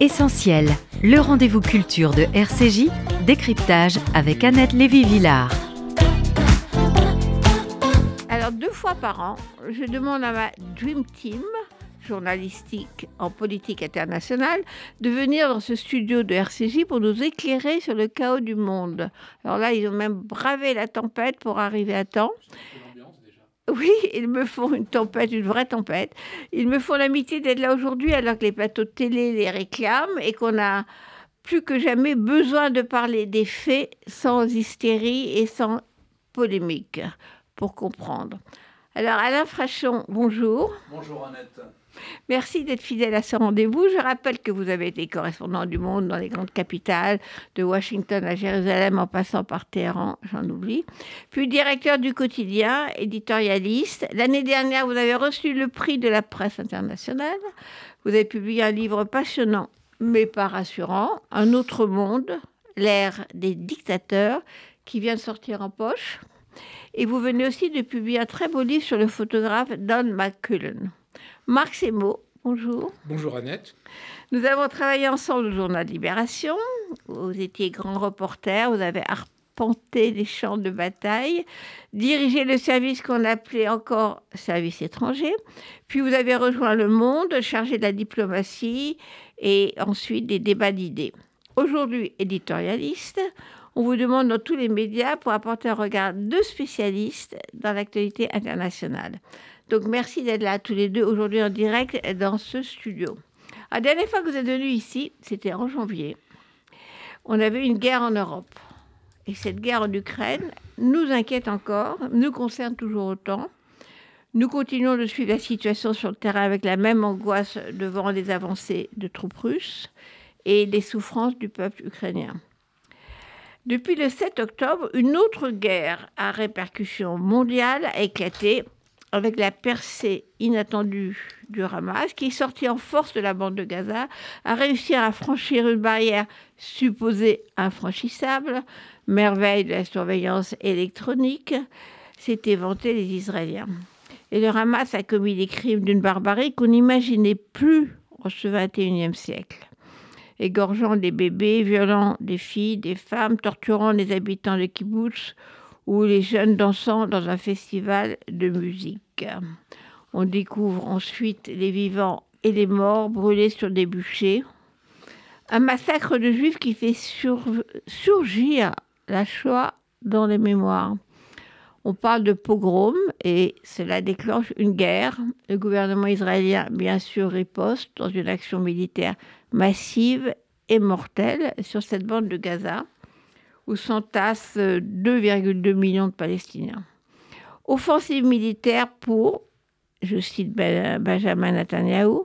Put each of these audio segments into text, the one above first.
Essentiel, le rendez-vous culture de RCJ, décryptage avec Annette Lévy-Villard. Alors, deux fois par an, je demande à ma Dream Team journalistique en politique internationale de venir dans ce studio de RCJ pour nous éclairer sur le chaos du monde. Alors là, ils ont même bravé la tempête pour arriver à temps. Oui, ils me font une tempête, une vraie tempête. Ils me font l'amitié d'être là aujourd'hui alors que les plateaux de télé les réclament et qu'on a plus que jamais besoin de parler des faits sans hystérie et sans polémique pour comprendre. Alors Alain Frachon, bonjour. Bonjour Annette. Merci d'être fidèle à ce rendez-vous. Je rappelle que vous avez été correspondant du monde dans les grandes capitales, de Washington à Jérusalem en passant par Téhéran, j'en oublie. Puis directeur du quotidien, éditorialiste. L'année dernière, vous avez reçu le prix de la presse internationale. Vous avez publié un livre passionnant, mais pas rassurant, Un autre monde, l'ère des dictateurs, qui vient de sortir en poche. Et vous venez aussi de publier un très beau livre sur le photographe Don McCullen. Marc Semo, bonjour. Bonjour Annette. Nous avons travaillé ensemble au journal Libération. Vous étiez grand reporter, vous avez arpenté les champs de bataille, dirigé le service qu'on appelait encore service étranger, puis vous avez rejoint Le Monde, chargé de la diplomatie et ensuite des débats d'idées. Aujourd'hui éditorialiste, on vous demande dans tous les médias pour apporter un regard de spécialiste dans l'actualité internationale. Donc merci d'être là tous les deux aujourd'hui en direct dans ce studio. La dernière fois que vous êtes venus ici, c'était en janvier. On avait une guerre en Europe. Et cette guerre en Ukraine nous inquiète encore, nous concerne toujours autant. Nous continuons de suivre la situation sur le terrain avec la même angoisse devant les avancées de troupes russes et les souffrances du peuple ukrainien. Depuis le 7 octobre, une autre guerre à répercussion mondiale a éclaté avec la percée inattendue du Hamas, qui est sorti en force de la bande de Gaza, a réussi à franchir une barrière supposée infranchissable, merveille de la surveillance électronique, s'étaient vantés les Israéliens. Et le Hamas a commis des crimes d'une barbarie qu'on n'imaginait plus en ce XXIe siècle. Égorgeant des bébés, violant des filles, des femmes, torturant les habitants de kibbutz, ou les jeunes dansant dans un festival de musique. On découvre ensuite les vivants et les morts brûlés sur des bûchers. Un massacre de juifs qui fait surgir la Shoah dans les mémoires. On parle de pogrom et cela déclenche une guerre. Le gouvernement israélien, bien sûr, riposte dans une action militaire massive et mortelle sur cette bande de Gaza où s'entassent 2,2 millions de Palestiniens. Offensive militaire pour, je cite Benjamin Netanyahu,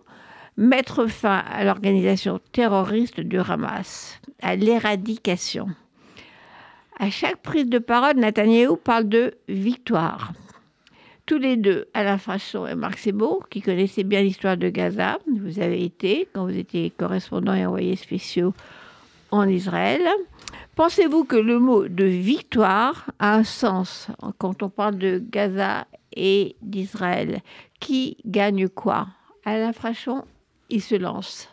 mettre fin à l'organisation terroriste du Hamas, à l'éradication. À chaque prise de parole, Netanyahu parle de victoire. Tous les deux, Alain Frachon et Marc Sebo, qui connaissaient bien l'histoire de Gaza, vous avez été, quand vous étiez correspondant et envoyé spéciaux en Israël. Pensez-vous que le mot de victoire a un sens quand on parle de Gaza et d'Israël? Qui gagne quoi? Alain Frachon, il se lance.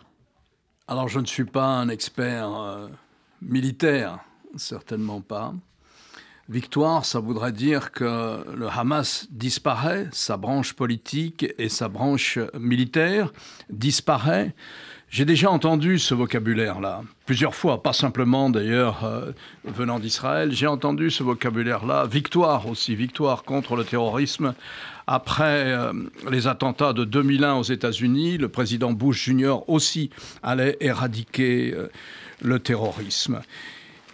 Alors je ne suis pas un expert euh, militaire, certainement pas. Victoire, ça voudrait dire que le Hamas disparaît, sa branche politique et sa branche militaire disparaît. J'ai déjà entendu ce vocabulaire-là, plusieurs fois, pas simplement d'ailleurs euh, venant d'Israël, j'ai entendu ce vocabulaire-là, victoire aussi, victoire contre le terrorisme. Après euh, les attentats de 2001 aux États-Unis, le président Bush Jr. aussi allait éradiquer euh, le terrorisme.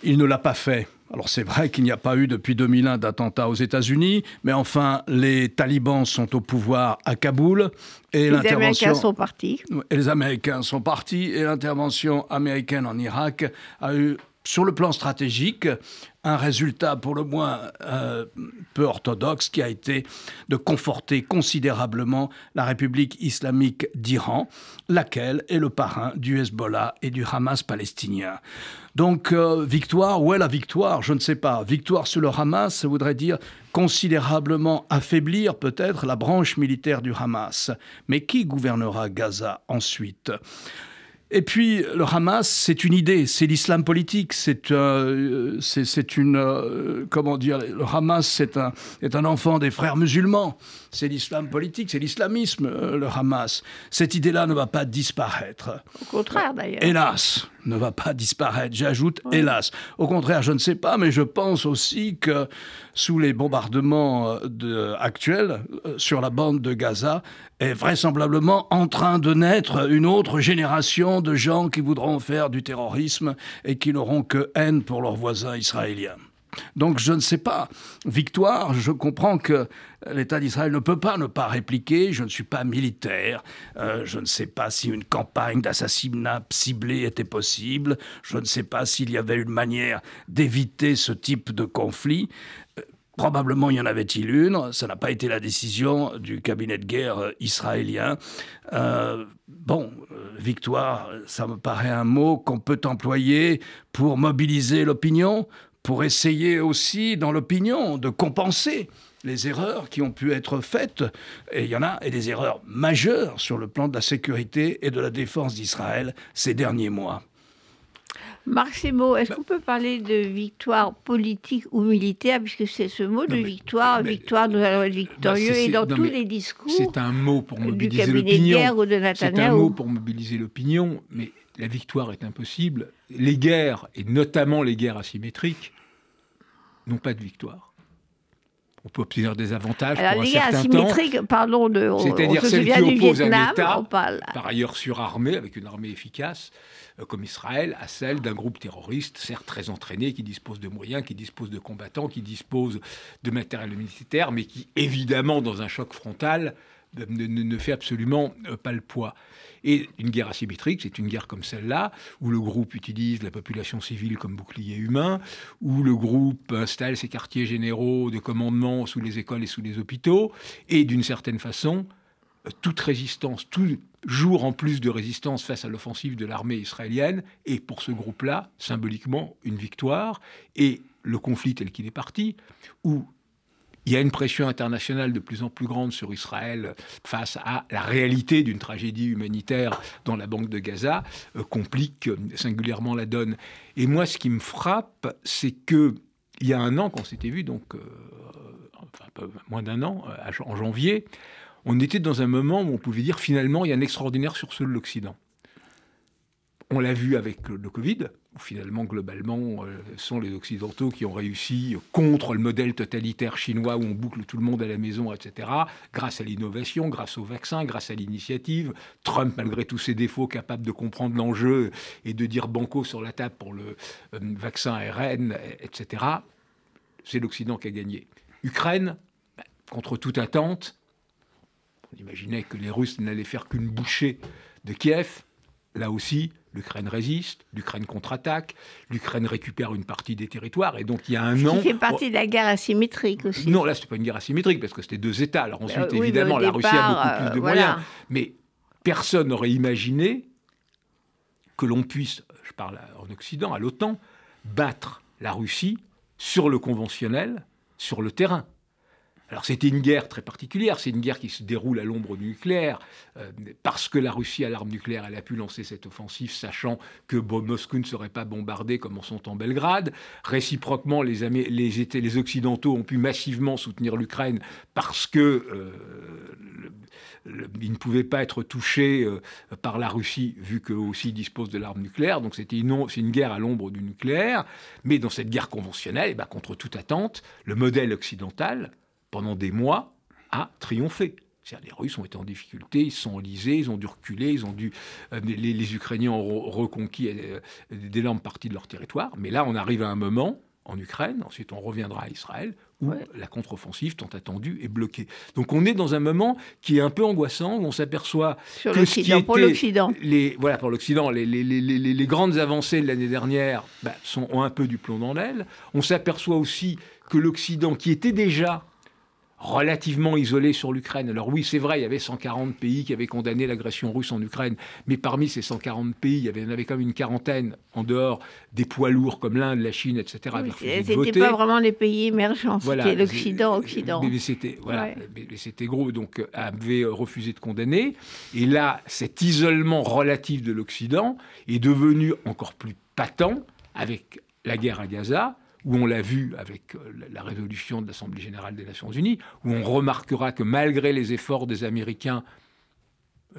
Il ne l'a pas fait. Alors c'est vrai qu'il n'y a pas eu depuis 2001 d'attentats aux États-Unis, mais enfin les talibans sont au pouvoir à Kaboul et les Américains sont partis. Et les Américains sont partis et l'intervention américaine en Irak a eu sur le plan stratégique, un résultat pour le moins euh, peu orthodoxe qui a été de conforter considérablement la République islamique d'Iran, laquelle est le parrain du Hezbollah et du Hamas palestinien. Donc, euh, victoire, où est la victoire? Je ne sais pas. Victoire sur le Hamas, ça voudrait dire considérablement affaiblir peut-être la branche militaire du Hamas. Mais qui gouvernera Gaza ensuite? Et puis, le Hamas, c'est une idée, c'est l'islam politique, c'est euh, c'est une. Euh, comment dire Le Hamas, c'est un, est un enfant des frères musulmans. C'est l'islam politique, c'est l'islamisme, euh, le Hamas. Cette idée-là ne va pas disparaître. Au contraire, d'ailleurs. Hélas, ne va pas disparaître. J'ajoute, hélas. Au contraire, je ne sais pas, mais je pense aussi que sous les bombardements de, actuels sur la bande de Gaza, est vraisemblablement en train de naître une autre génération de gens qui voudront faire du terrorisme et qui n'auront que haine pour leurs voisins israéliens. Donc je ne sais pas. Victoire, je comprends que l'État d'Israël ne peut pas ne pas répliquer. Je ne suis pas militaire. Euh, je ne sais pas si une campagne d'assassinat ciblé était possible. Je ne sais pas s'il y avait une manière d'éviter ce type de conflit. Probablement y en avait-il une, ça n'a pas été la décision du cabinet de guerre euh, israélien. Euh, bon, euh, victoire, ça me paraît un mot qu'on peut employer pour mobiliser l'opinion, pour essayer aussi dans l'opinion de compenser les erreurs qui ont pu être faites, et il y en a, et des erreurs majeures sur le plan de la sécurité et de la défense d'Israël ces derniers mois. Marcimo, est-ce qu'on peut parler de victoire politique ou militaire, puisque c'est ce mot de victoire, victoire, nous allons être victorieux, bah, et dans tous les discours. C'est un mot pour mobiliser l'opinion. C'est un mot pour mobiliser l'opinion, mais la victoire est impossible. Les guerres, et notamment les guerres asymétriques, n'ont pas de victoire. On peut obtenir des avantages Alors, pour guerres asymétriques, parlons de. C'est-à-dire celles qui opposent un État, par ailleurs surarmé, avec une armée efficace, euh, comme Israël, à celle d'un groupe terroriste, certes très entraîné, qui dispose de moyens, qui dispose de combattants, qui dispose de matériel militaire, mais qui, évidemment, dans un choc frontal, ne, fait absolument euh, pas le poids. Et une guerre asymétrique, c'est une guerre comme celle-là, où le groupe utilise la population civile comme bouclier humain, où le groupe installe ses quartiers généraux de commandement sous les écoles et sous les hôpitaux, et d'une certaine façon, euh, toute résistance, tout jour en plus de résistance face à l'offensive de l'armée israélienne, est pour ce groupe-là, symboliquement, une victoire. Et le conflit tel qu'il est parti, où il y a une pression internationale de plus en plus grande sur Israël face à la réalité d'une tragédie humanitaire dans la banque de Gaza, euh, complique singulièrement la donne. Et moi, ce qui me frappe, c'est que il y a un an, qu'on s'était vu, donc euh, moins d'un an, euh, en janvier, on était dans un moment où on pouvait dire finalement il y a un extraordinaire sursaut de l'Occident. On l'a vu avec le Covid, finalement, globalement, euh, ce sont les Occidentaux qui ont réussi contre le modèle totalitaire chinois où on boucle tout le monde à la maison, etc., grâce à l'innovation, grâce au vaccin, grâce à l'initiative. Trump, malgré tous ses défauts, capable de comprendre l'enjeu et de dire banco sur la table pour le euh, vaccin ARN, etc. C'est l'Occident qui a gagné. Ukraine, ben, contre toute attente, on imaginait que les Russes n'allaient faire qu'une bouchée de Kiev. Là aussi, l'Ukraine résiste, l'Ukraine contre-attaque, l'Ukraine récupère une partie des territoires, et donc il y a un an... Qui fait partie de la guerre asymétrique aussi. Non, là, ce n'est pas une guerre asymétrique, parce que c'était deux États. Alors ensuite, euh, évidemment, la Russie a beaucoup plus de euh, moyens. Mais personne n'aurait imaginé que l'on puisse, je parle en Occident, à l'OTAN, battre la Russie sur le conventionnel, sur le terrain. Alors c'était une guerre très particulière, c'est une guerre qui se déroule à l'ombre du nucléaire, euh, parce que la Russie a l'arme nucléaire, elle a pu lancer cette offensive, sachant que Moscou ne serait pas bombardé comme en sont en Belgrade. Réciproquement, les, les, Occidentaux ont pu massivement soutenir l'Ukraine parce que euh, ne pouvaient pas être touchés euh, par la Russie, vu qu'eux aussi disposent de l'arme nucléaire. Donc c'était une, une, guerre à l'ombre du nucléaire. Mais dans cette guerre conventionnelle, eh ben, contre toute attente, le modèle occidental, pendant des mois, a triomphé. Les Russes ont été en difficulté, ils se sont enlisés, ils ont dû reculer, ils ont dû, euh, les, Ukrainiens ont reconquis euh, d'énormes parties de leur territoire. Mais là, on arrive à un moment, en Ukraine, ensuite on reviendra à Israël, où la contre-offensive tant attendue est bloquée. Donc on est dans un moment qui est un peu angoissant, où on s'aperçoit que ce qui pour l'Occident. Les, voilà, pour l'Occident, les, les, les, les, grandes avancées de l'année dernière bah, sont, ont un peu du plomb dans l'aile. On s'aperçoit aussi que l'Occident, qui était déjà relativement isolé sur l'Ukraine. Alors oui, c'est vrai, il y avait 140 pays qui avaient condamné l'agression russe en Ukraine, mais parmi ces 140 pays, il y, avait, en avait comme une quarantaine en dehors des poids lourds comme l'Inde, la Chine, etc. Oui, c'était pas vraiment les pays émergents, c'était l'Occident, Occident. Mais, c'était voilà, c'était gros, donc avait refusé de condamner. Et là, cet isolement relatif de l'Occident est devenu encore plus patent avec la guerre à Gaza où on l'a vu avec euh, la résolution de l'Assemblée générale des Nations unies, où on remarquera que malgré les efforts des Américains,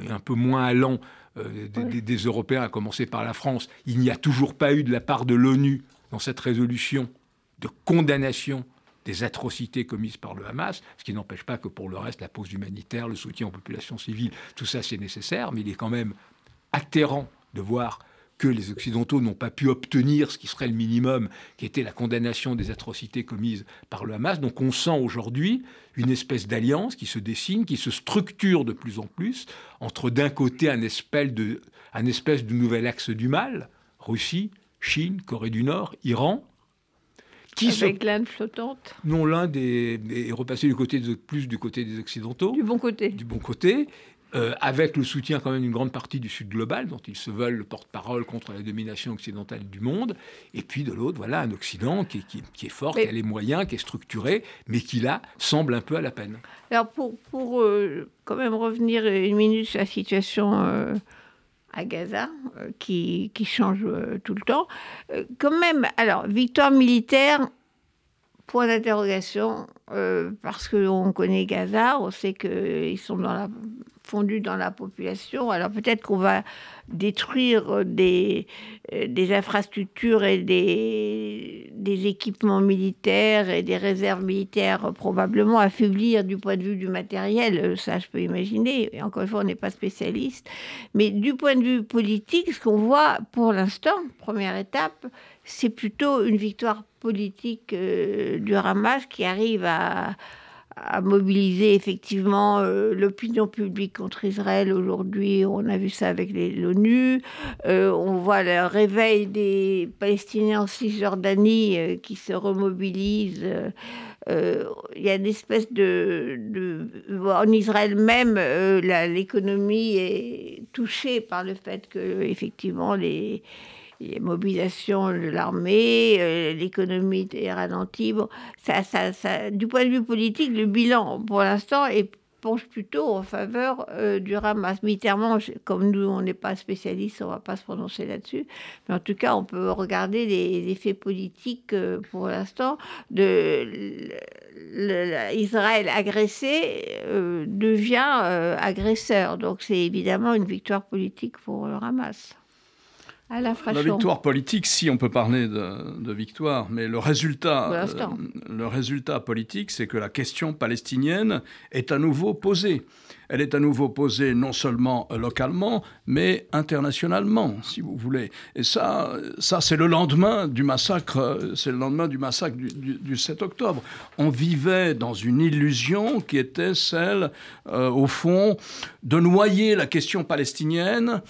et un peu moins allants euh, des, Européens, à commencer par la France, il n'y a toujours pas eu de la part de l'ONU dans cette résolution de condamnation des atrocités commises par le Hamas, ce qui n'empêche pas que pour le reste, la pause humanitaire, le soutien aux populations civiles, tout ça c'est nécessaire, mais il est quand même atterrant de voir que les Occidentaux n'ont pas pu obtenir ce qui serait le minimum, qui était la condamnation des atrocités commises par le Hamas. Donc on sent aujourd'hui une espèce d'alliance qui se dessine, qui se structure de plus en plus entre d'un côté un espèce de, un espèce de nouvel axe du mal, Russie, Chine, Corée du Nord, Iran, qui Avec l'Inde flottante Non, l'Inde est, est, repassé du côté plus du côté des Occidentaux. Du bon côté. Du bon côté. Euh, avec le soutien quand même d'une grande partie du Sud global, dont ils se veulent le porte-parole contre la domination occidentale du monde, et puis de l'autre, voilà, un Occident qui, est fort, qui a les moyens, qui est structuré, mais qui là semble un peu à la peine. Alors pour, pour euh, quand même revenir une minute sur la situation euh, à Gaza, qui, qui, change tout le temps, quand même, alors victoire militaire, point d'interrogation, parce qu'on connaît Gaza, on sait qu'ils sont dans la dans la population. Alors peut-être qu'on va détruire des, euh, infrastructures et des, équipements militaires et des réserves militaires probablement affaiblir du point de vue du matériel. Ça, je peux imaginer. Et encore une fois, on n'est pas spécialiste. Mais du point de vue politique, ce qu'on voit pour l'instant, première étape, c'est plutôt une victoire politique euh, du Hamas qui arrive à à mobiliser effectivement euh, l'opinion publique contre Israël aujourd'hui. On a vu ça avec l'ONU. Euh, on voit le réveil des Palestiniens en Cisjordanie euh, qui se remobilisent. Il y a une espèce de, de en Israël même, l'économie est touchée par le fait que effectivement les les mobilisations de l'armée, euh, l'économie est ralentie. ça, ça, ça, du point de vue politique, le bilan, pour l'instant, est penche plutôt en faveur euh, du Hamas. Militairement, comme nous, on n'est pas spécialiste, on ne va pas se prononcer là-dessus. Mais en tout cas, on peut regarder les effets politiques euh, pour l'instant de Israël agressé devient agresseur. Donc c'est évidemment une victoire politique pour le Hamas. La victoire politique, si on peut parler de, victoire, mais le résultat, euh, le résultat politique, c'est que la question palestinienne est à nouveau posée. Elle est à nouveau posée non seulement localement, mais internationalement, si vous voulez. Et ça, ça c'est le lendemain du massacre, c'est le lendemain du massacre du, 7 octobre. On vivait dans une illusion qui était celle, euh, au fond, de noyer la question palestinienne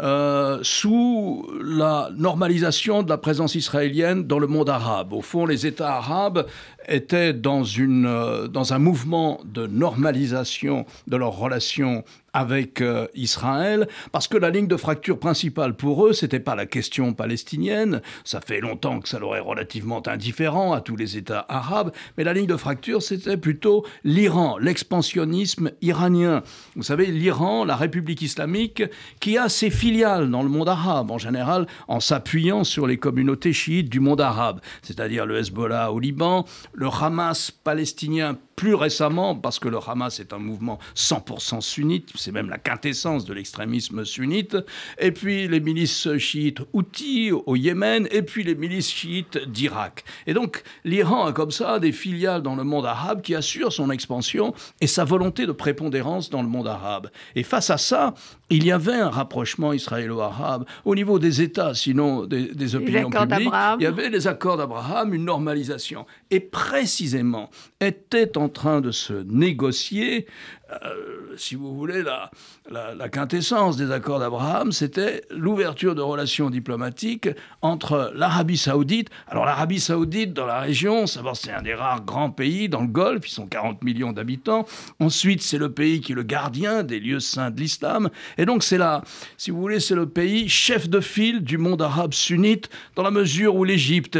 euh, sous la normalisation de la présence israélienne dans le monde arabe. Au fond, les États arabes étaient dans, euh, dans un mouvement de normalisation de leurs relations avec euh, Israël, parce que la ligne de fracture principale pour eux, c'était pas la question palestinienne, ça fait longtemps que ça leur est relativement indifférent à tous les États arabes, mais la ligne de fracture, c'était plutôt l'Iran, l'expansionnisme iranien. Vous savez, l'Iran, la République islamique, qui a ses filiales dans le monde arabe, en général en s'appuyant sur les communautés chiites du monde arabe, c'est-à-dire le Hezbollah au Liban, le Hamas palestinien plus récemment, parce que le Hamas est un mouvement 100% sunnite, c'est même la quintessence de l'extrémisme sunnite, et puis les milices chiites houthis au Yémen, et puis les milices chiites d'Irak. Et donc l'Iran a comme ça des filiales dans le monde arabe qui assurent son expansion et sa volonté de prépondérance dans le monde arabe. Et face à ça, il y avait un rapprochement israélo-arabe au niveau des États, sinon des, opinions publiques. Il y avait les accords d'Abraham, une normalisation. Et précisément, était en train de se négocier euh, si vous voulez, la, la, quintessence des accords d'Abraham, c'était l'ouverture de relations diplomatiques entre l'Arabie saoudite. Alors l'Arabie saoudite, dans la région, c'est un des rares grands pays dans le Golfe, ils sont 40 millions d'habitants. Ensuite, c'est le pays qui est le gardien des lieux saints de l'islam. Et donc c'est là, si vous voulez, c'est le pays chef de file du monde arabe sunnite, dans la mesure où l'Égypte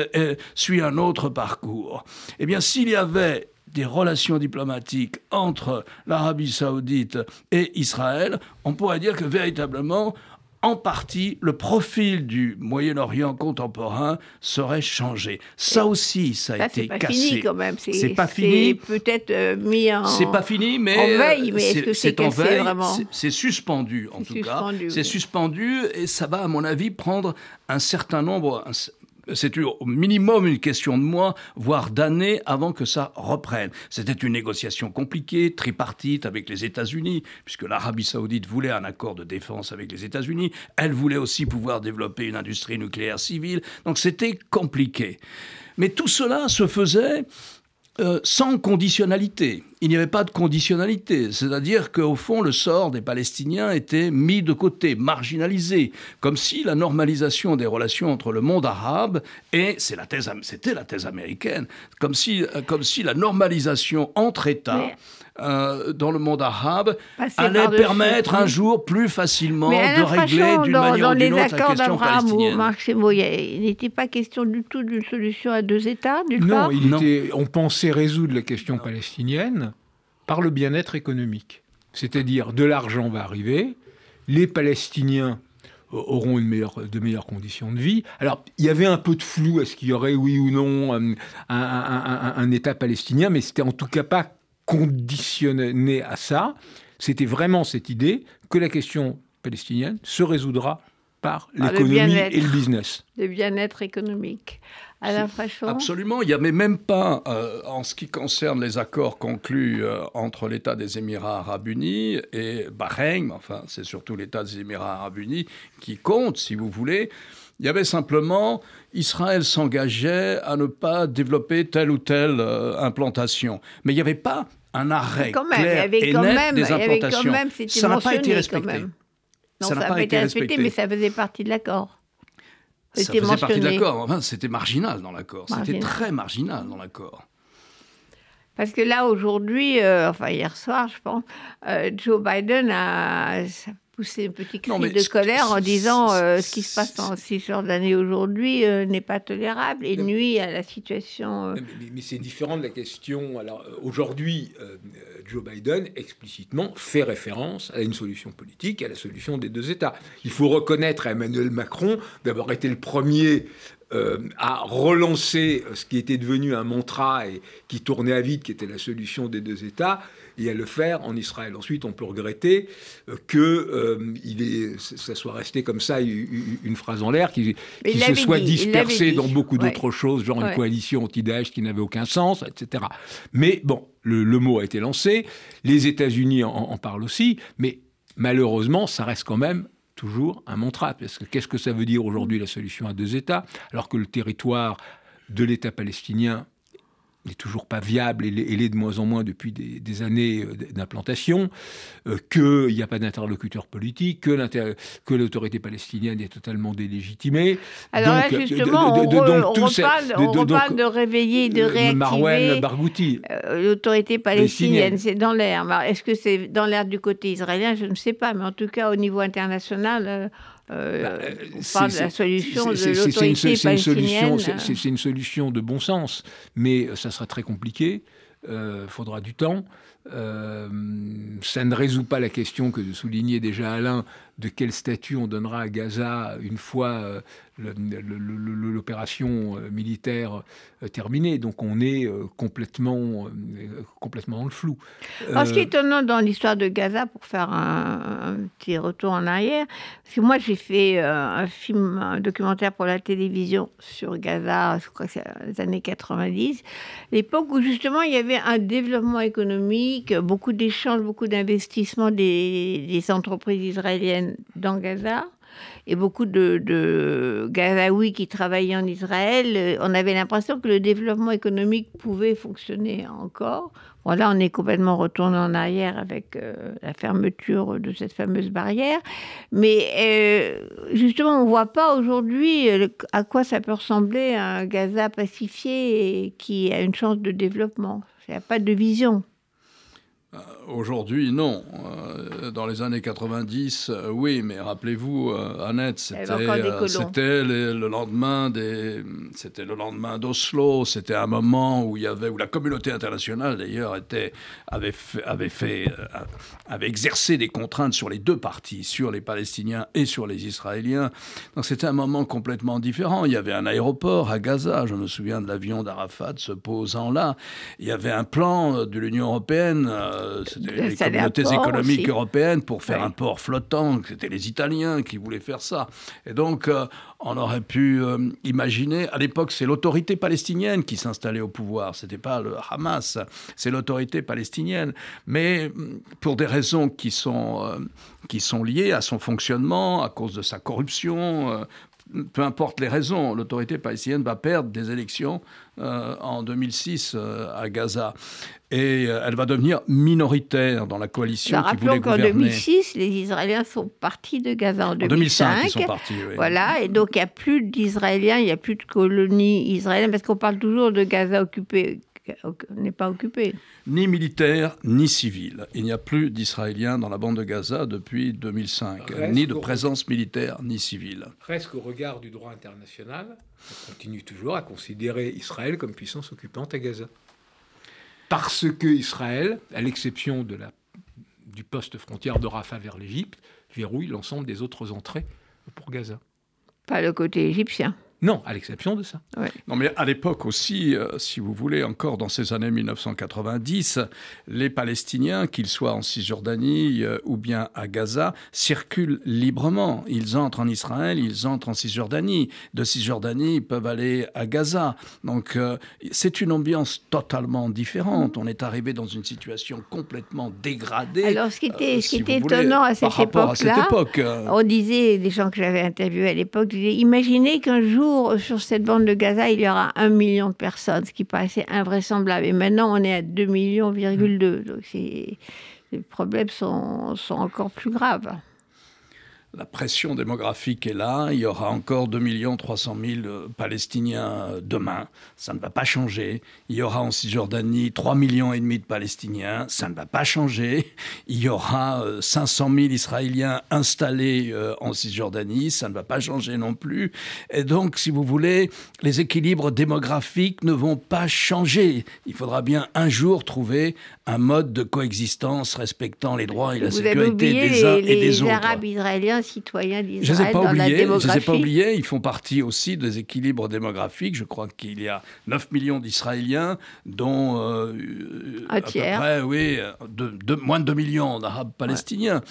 suit un autre parcours. Eh bien, s'il y avait des relations diplomatiques entre l'Arabie saoudite et Israël, on pourrait dire que véritablement, en partie, le profil du Moyen-Orient contemporain serait changé. Ça aussi, ça a été pas cassé. Fini quand même. C'est pas fini. Peut-être euh, mis en. C'est pas fini, mais. En veille, mais est-ce que c'est cassé vraiment? C'est suspendu, en tout cas. C'est suspendu et ça va, à mon avis, prendre un certain nombre, c'est au minimum une question de mois, voire d'années avant que ça reprenne. C'était une négociation compliquée, tripartite avec les États-Unis, puisque l'Arabie saoudite voulait un accord de défense avec les États-Unis. Elle voulait aussi pouvoir développer une industrie nucléaire civile. Donc c'était compliqué. Mais tout cela se faisait euh, sans conditionnalité. Il n'y avait pas de conditionnalité, c'est-à-dire qu'au fond, le sort des Palestiniens était mis de côté, marginalisé, comme si la normalisation des relations entre le monde arabe et c'est la thèse, c'était la thèse américaine, comme si, euh, comme si la normalisation entre États euh, dans le monde arabe allait permettre un jour plus facilement de régler d'une manière ou d'une autre la question palestinienne. Marx et il n'était pas question du tout d'une solution à deux États, non, il Était, on pensait résoudre la question palestinienne par le bien-être économique. C'est-à-dire, de l'argent va arriver, les Palestiniens auront une meilleure, de meilleures conditions de vie. Alors, il y avait un peu de flou, est-ce qu'il y aurait, oui ou non, un, un, un État palestinien, mais c'était en tout cas pas conditionné à ça. C'était vraiment cette idée que la question palestinienne se résoudra par l'économie et le business. Le bien-être économique. Alain Absolument. Il n'y avait même pas, euh, en ce qui concerne les accords conclus euh, entre l'État des Émirats arabes unis et Bahreïn, enfin c'est surtout l'État des Émirats arabes unis qui compte, si vous voulez. Il y avait simplement Israël s'engageait à ne pas développer telle ou telle euh, implantation. Mais il n'y avait pas un arrêt quand même, clair et net même, des implantations. Même, ça n'a pas été respecté. Non, ça n'a pas, été respecté, mais ça faisait partie de l'accord. Ça faisait partie de l'accord. Enfin, c'était marginal dans l'accord. C'était très marginal dans l'accord. Parce que là, aujourd'hui, euh, enfin hier soir, je pense, euh, Joe Biden a, pousser un petit cri de colère en disant euh, ce qui se passe en Cisjordanie aujourd'hui euh, n'est pas tolérable et nuit à la situation. Euh. Mais, c'est différent de la question. Alors aujourd'hui, Joe Biden explicitement fait référence à une solution politique, à la solution des deux États. Il faut reconnaître à Emmanuel Macron d'avoir été le premier à relancer ce qui était devenu un mantra et qui tournait à vide, qui était la solution des deux États, et à le faire en Israël. Ensuite, on peut regretter euh, que euh, il est, ça soit resté comme ça, une phrase en l'air, qui, se soit dispersé dans beaucoup d'autres choses, genre une coalition anti-Daesh qui n'avait aucun sens, etc. Mais bon, le, mot a été lancé, les États-Unis en, parlent aussi, mais malheureusement, ça reste quand même toujours un mantra. Parce que qu'est-ce que ça veut dire aujourd'hui la solution à deux États, alors que le territoire de l'État palestinien n'est toujours pas viable et l'est de moins en moins depuis des, années euh, d'implantation, euh, qu'il n'y a pas d'interlocuteur politique, que l'autorité palestinienne est totalement délégitimée. Alors là, euh, justement, on, reparle, de, réveiller, de réactiver l'autorité palestinienne. C'est dans l'air. Est-ce que c'est dans l'air du côté israélien? Je ne sais pas, mais en tout cas, au niveau international... Euh, bah, on parle de la solution de l'autorité palestinienne. C'est une solution de bon sens, mais euh, ça sera très compliqué. Il euh, faudra du temps. ça ne résout pas la question que de souligner déjà Alain de quel statut on donnera à Gaza une fois l'opération euh, militaire euh, terminée. Donc on est euh, complètement, complètement dans le flou. ce qui est étonnant dans l'histoire de Gaza, pour faire un, petit retour en arrière, parce que moi j'ai fait un film, un documentaire pour la télévision sur Gaza, je crois que c'est les années 90, l'époque où justement il y avait un développement économique, beaucoup d'échanges, beaucoup d'investissements des, des entreprises israéliennes dans Gaza et beaucoup de, Gazaouis qui travaillaient en Israël, euh, on avait l'impression que le développement économique pouvait fonctionner encore. Voilà, on est complètement retourné en arrière avec euh, la fermeture de cette fameuse barrière. Mais euh, justement, on ne voit pas aujourd'hui à quoi ça peut ressembler un Gaza pacifié qui a une chance de développement. Il n'y a pas de vision. Euh, aujourd'hui, non. Euh, dans les années 90, euh, oui, mais rappelez-vous, Annette, c'était le lendemain des, c'était le lendemain d'Oslo. C'était un moment où il y avait, où la communauté internationale d'ailleurs était avait fait, avait fait, avait exercé des contraintes sur les deux parties, sur les Palestiniens et sur les Israéliens. Donc c'était un moment complètement différent. Il y avait un aéroport à Gaza. Je me souviens de l'avion d'Arafat se posant là. Il y avait un plan de l'Union européenne euh, les communautés économiques européennes pour faire un port flottant. C'était les Italiens qui voulaient faire ça. Et donc, euh, on aurait pu euh, imaginer. À l'époque, c'est l'autorité palestinienne qui s'installait au pouvoir. C'était pas le Hamas. C'est l'autorité palestinienne. Mais mm, pour des raisons qui sont qui sont liées à son fonctionnement, à cause de sa corruption, peu importe les raisons, l'autorité palestinienne va perdre des élections euh, en 2006 euh, à Gaza. Et euh, elle va devenir minoritaire dans la coalition qui voulait gouverner. qu'en 2006, les Israéliens sont partis de Gaza en 2005. En 2005, ils sont partis, oui. Voilà, et donc il n'y a plus d'Israéliens, il n'y a plus de colonies israéliennes, parce qu'on parle toujours de Gaza occupé n'est pas occupé. Ni militaire, ni civil. Il n'y a plus d'Israéliens dans la bande de Gaza depuis 2005, ni de présence militaire, ni civile. Presque au regard du droit international, on continue toujours à considérer Israël comme puissance occupante à Gaza. Parce que Israël, à l'exception de la, du poste frontière de Rafah vers l'Égypte, verrouille l'ensemble des autres entrées pour Gaza. Pas le côté égyptien. Non, à l'exception de ça. Non, mais à l'époque aussi, euh, si vous voulez, encore dans ces années 1990, les Palestiniens, qu'ils soient en Cisjordanie euh, ou bien à Gaza, circulent librement. Ils entrent en Israël, ils entrent en Cisjordanie. De Cisjordanie, ils peuvent aller à Gaza. Donc, euh, c'est une ambiance totalement différente. On est arrivé dans une situation complètement dégradée. Alors, ce qui était, ce qui était étonnant à cette époque-là, époque, on disait, des gens que j'avais interviewés à l'époque, imaginez qu'un jour, sur cette bande de Gaza, il y aura un million de personnes, ce qui paraissait invraisemblable. Et maintenant, on est à 2 millions, donc les problèmes sont encore plus graves la pression démographique est là. Il y aura encore 2 300 000 Palestiniens demain. Ça ne va pas changer. Il y aura en Cisjordanie 3 millions et demi de Palestiniens. Ça ne va pas changer. Il y aura 500 euh, 000 Israéliens installés euh, en Cisjordanie. Ça ne va pas changer non plus. Et donc, si vous voulez, les équilibres démographiques ne vont pas changer. Il faudra bien un jour trouver un mode de coexistence respectant les droits et la sécurité des uns et des autres. Les Arabes israéliens, citoyens d'Israël dans la démographie. Je ne les ai pas oubliés, ils font partie aussi des équilibres démographiques. Je crois qu'il y a 9 millions d'Israéliens, dont euh, un tiers. Près, oui, de, moins de 2 millions d'Arabes palestiniens.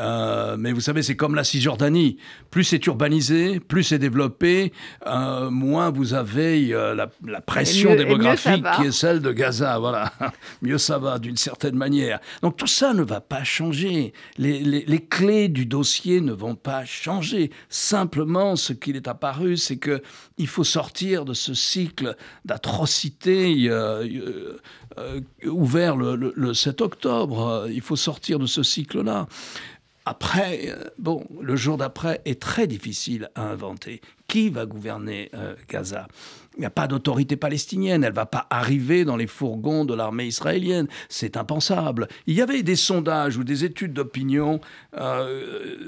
Euh, mais vous savez, c'est comme la Cisjordanie. Plus c'est urbanisé, plus c'est développé, euh, moins vous avez la, pression démographique qui est celle de Gaza. Voilà, mieux ça va d'une certaine manière. Donc tout ça ne va pas changer. Les, clés du dossier ne vont pas changer. Simplement, ce qu'il est apparu, c'est que il faut sortir de ce cycle d'atrocité euh, euh, euh, ouvert le, le 7 octobre. Il faut sortir de ce cycle-là. Après, bon, le jour d'après est très difficile à inventer. Qui va gouverner Gaza? Il n'y a pas d'autorité palestinienne, elle ne va pas arriver dans les fourgons de l'armée israélienne, c'est impensable. Il y avait des sondages ou des études d'opinion, euh,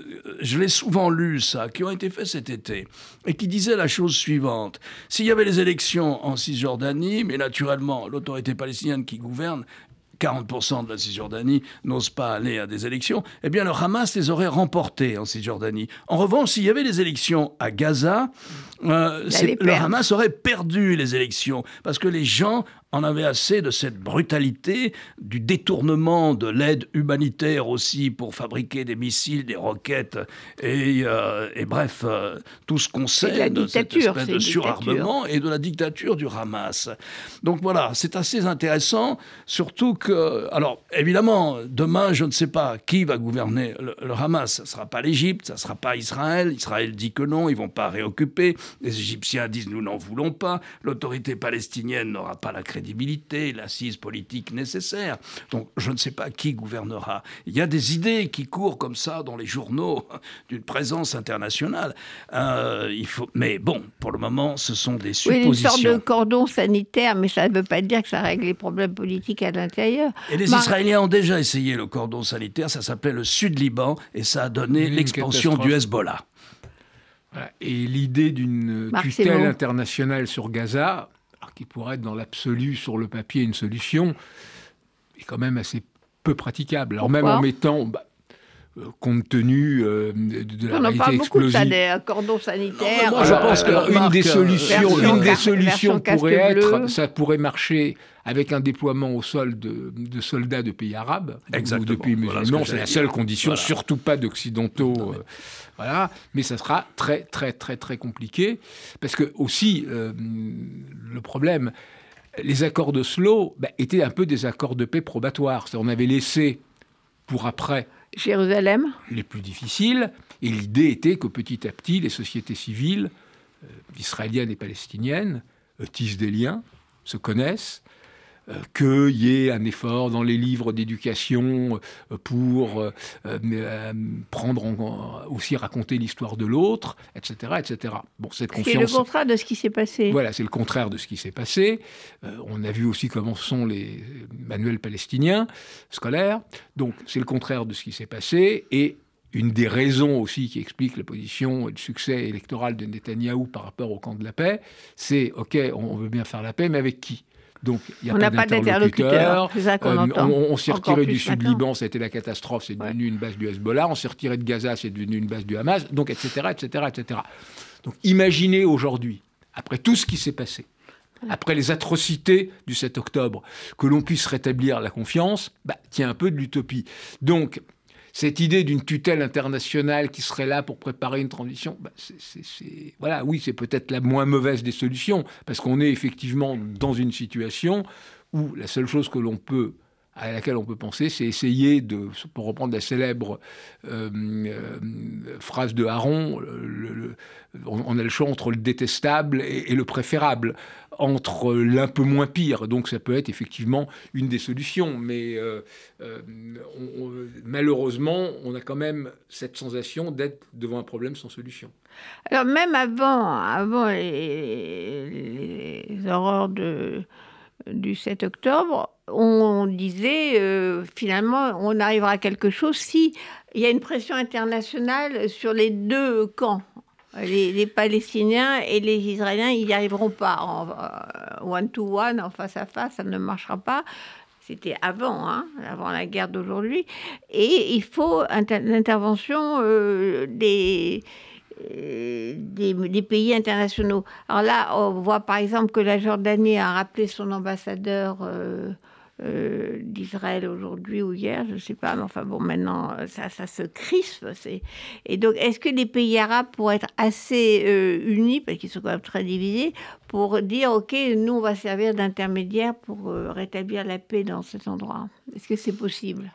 je l'ai souvent lu ça, qui ont été faits cet été, et qui disaient la chose suivante. S'il y avait les élections en Cisjordanie, mais naturellement l'autorité palestinienne qui gouverne, 40% de la Cisjordanie n'osent pas aller à des élections, eh bien le Hamas les aurait remportées en Cisjordanie. En revanche, s'il y avait des élections à Gaza, euh, le Hamas aurait perdu les élections parce que les gens en avait assez de cette brutalité, du détournement de l'aide humanitaire aussi pour fabriquer des missiles, des roquettes, et, euh, bref, euh, tout ce qu'on sait de, cette espèce de surarmement et de la dictature du Hamas. Donc voilà, c'est assez intéressant, surtout que, alors évidemment, demain, je ne sais pas qui va gouverner le, Hamas. Ça ne sera pas l'Égypte, ça ne sera pas Israël. Israël dit que non, ils vont pas réoccuper. Les Égyptiens disent nous n'en voulons pas. L'autorité palestinienne n'aura pas la crédibilité l'assise politique nécessaire. Donc je ne sais pas qui gouvernera. Il y a des idées qui courent comme ça dans les journaux d'une présence internationale. Euh, il faut... Mais bon, pour le moment, ce sont des suppositions. Oui, une sorte de cordon sanitaire, mais ça ne veut pas dire que ça règle les problèmes politiques à l'intérieur. Et les Israéliens ont déjà essayé le cordon sanitaire, ça s'appelait le Sud-Liban, et ça a donné l'expansion du Hezbollah. Et l'idée d'une tutelle internationale sur Gaza, qui pourrait être dans l'absolu sur le papier une solution, est quand même assez peu praticable. Alors même en mettant, bah, compte tenu euh, de, la On en parle beaucoup de ça, des cordons sanitaires. moi, je pense qu'une des solutions, une des solutions pourrait être, ça pourrait marcher avec un déploiement au sol de, de soldats de pays arabes ou de pays musulmans. c'est la seule condition, surtout pas d'occidentaux. Euh, voilà, mais ça sera très, très, très, très compliqué. Parce que, aussi, euh, le problème, les accords de Slow bah, étaient un peu des accords de paix probatoires. On avait laissé pour après. Jérusalem Les plus difficiles. Et l'idée était que petit à petit, les sociétés civiles, euh, israéliennes et palestiniennes, tissent des liens, se connaissent, euh, qu'il y ait un effort dans les livres d'éducation euh, pour euh, prendre aussi raconter l'histoire de l'autre, etc., etc. Bon, cette confiance. C'est le contraire de ce qui s'est passé. Voilà, c'est le contraire de ce qui s'est passé. on a vu aussi comment sont les manuels palestiniens scolaires. Donc, c'est le contraire de ce qui s'est passé et une des raisons aussi qui explique la position et le succès électoral de Netanyahou par rapport au camp de la paix, c'est OK, on veut bien faire la paix, mais avec qui? Donc, il n'y a pas d'interlocuteur. Euh, on, s'est retiré du Sud-Liban, ça a été la catastrophe, c'est devenu une base du Hezbollah. On s'est retiré de Gaza, c'est devenu une base du Hamas, donc etc., etc., etc. Donc, imaginez aujourd'hui, après tout ce qui s'est passé, après les atrocités du 7 octobre, que l'on puisse rétablir la confiance, bah, tient un peu de l'utopie. Donc, cette idée d'une tutelle internationale qui serait là pour préparer une transition, bah, voilà, oui, c'est peut-être la moins mauvaise des solutions, parce qu'on est effectivement dans une situation où la seule chose que l'on peut à laquelle on peut penser, c'est essayer de, pour reprendre la célèbre euh, euh, phrase de Haron, on, a le choix entre le détestable et, le préférable, entre l'un peu moins pire. Donc ça peut être effectivement une des solutions, mais euh, malheureusement, on a quand même cette sensation d'être devant un problème sans solution. Alors même avant, avant les, les horreurs de du 7 octobre, on disait euh, finalement on arrivera à quelque chose si il y a une pression internationale sur les deux camps. Les, Palestiniens et les Israéliens, ils n'y arriveront pas en one-to-one, en face à face, ça ne marchera pas. C'était avant, hein, avant la guerre d'aujourd'hui. Et il faut l'intervention euh, des euh, des, pays internationaux. Alors là, on voit par exemple que la Jordanie a rappelé son ambassadeur euh, euh, d'Israël aujourd'hui ou hier, je ne sais pas, mais enfin bon, maintenant ça, se crispe. Et donc, est-ce que les pays arabes pourraient être assez unis, parce qu'ils sont quand même très divisés, pour dire, OK, nous, on va servir d'intermédiaire pour rétablir la paix dans cet endroit? Est-ce que c'est possible?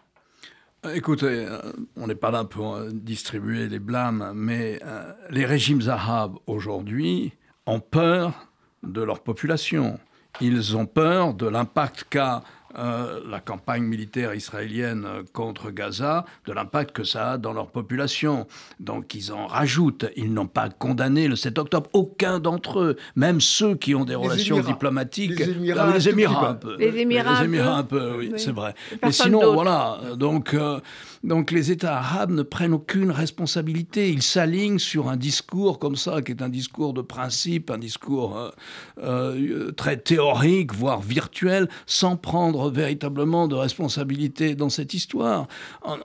Écoutez, euh, on n'est pas là pour euh, distribuer les blâmes, mais euh, les régimes arabes aujourd'hui ont peur de leur population. Ils ont peur de l'impact qu'a euh, la campagne militaire israélienne contre Gaza, de l'impact que ça a dans leur population. Donc ils en rajoutent. Ils n'ont pas condamné le 7 octobre. Aucun d'entre eux, même ceux qui ont des relations diplomatiques. Les Émirats, les Émirats un peu. Les Émirats, un, peu. oui, c'est vrai. Mais sinon, voilà. Donc. Euh, donc les États arabes ne prennent aucune responsabilité. Ils s'alignent sur un discours comme ça, qui est un discours de principe, un discours euh, très théorique, voire virtuel, sans prendre véritablement de responsabilité dans cette histoire.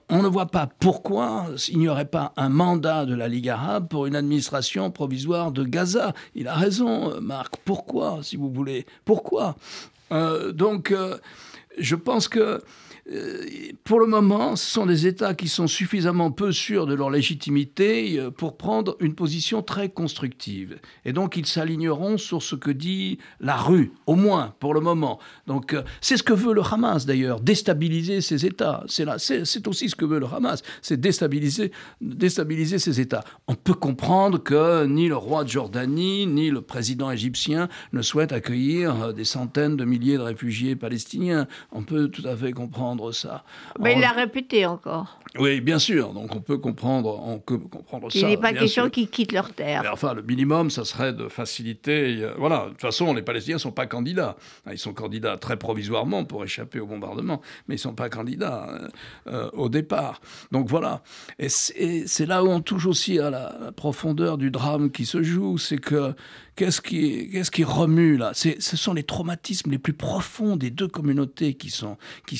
On, ne voit pas pourquoi il n'y aurait pas un mandat de la Ligue arabe pour une administration provisoire de Gaza. Il a raison, Marc. Pourquoi, si vous voulez? Pourquoi? Euh, Donc, euh, je pense que euh, pour le moment, ce sont des États qui sont suffisamment peu sûrs de leur légitimité euh, pour prendre une position très constructive. Et donc, ils s'aligneront sur ce que dit la rue, au moins pour le moment. Donc, euh, c'est ce que veut le Hamas d'ailleurs, déstabiliser ces États. C'est aussi ce que veut le Hamas, c'est déstabiliser, déstabiliser ces États. On peut comprendre que ni le roi de Jordanie, ni le président égyptien ne souhaitent accueillir des centaines de milliers de réfugiés palestiniens. On peut tout à fait comprendre ça. Mais il l'a répété encore. Oui, bien sûr. Donc on peut comprendre, on peut comprendre ça. Il n'est pas question qu'ils quittent leur terre. Mais enfin, le minimum, ça serait de faciliter. Euh, voilà. De toute façon, les Palestiniens ne sont pas candidats. Ils sont candidats très provisoirement pour échapper au bombardement, mais ils ne sont pas candidats euh, euh, au départ. Donc voilà. Et c'est là où on touche aussi à la profondeur du drame qui se joue, c'est que Qu'est-ce qui, remue là? Ce sont les traumatismes les plus profonds des deux communautés qui,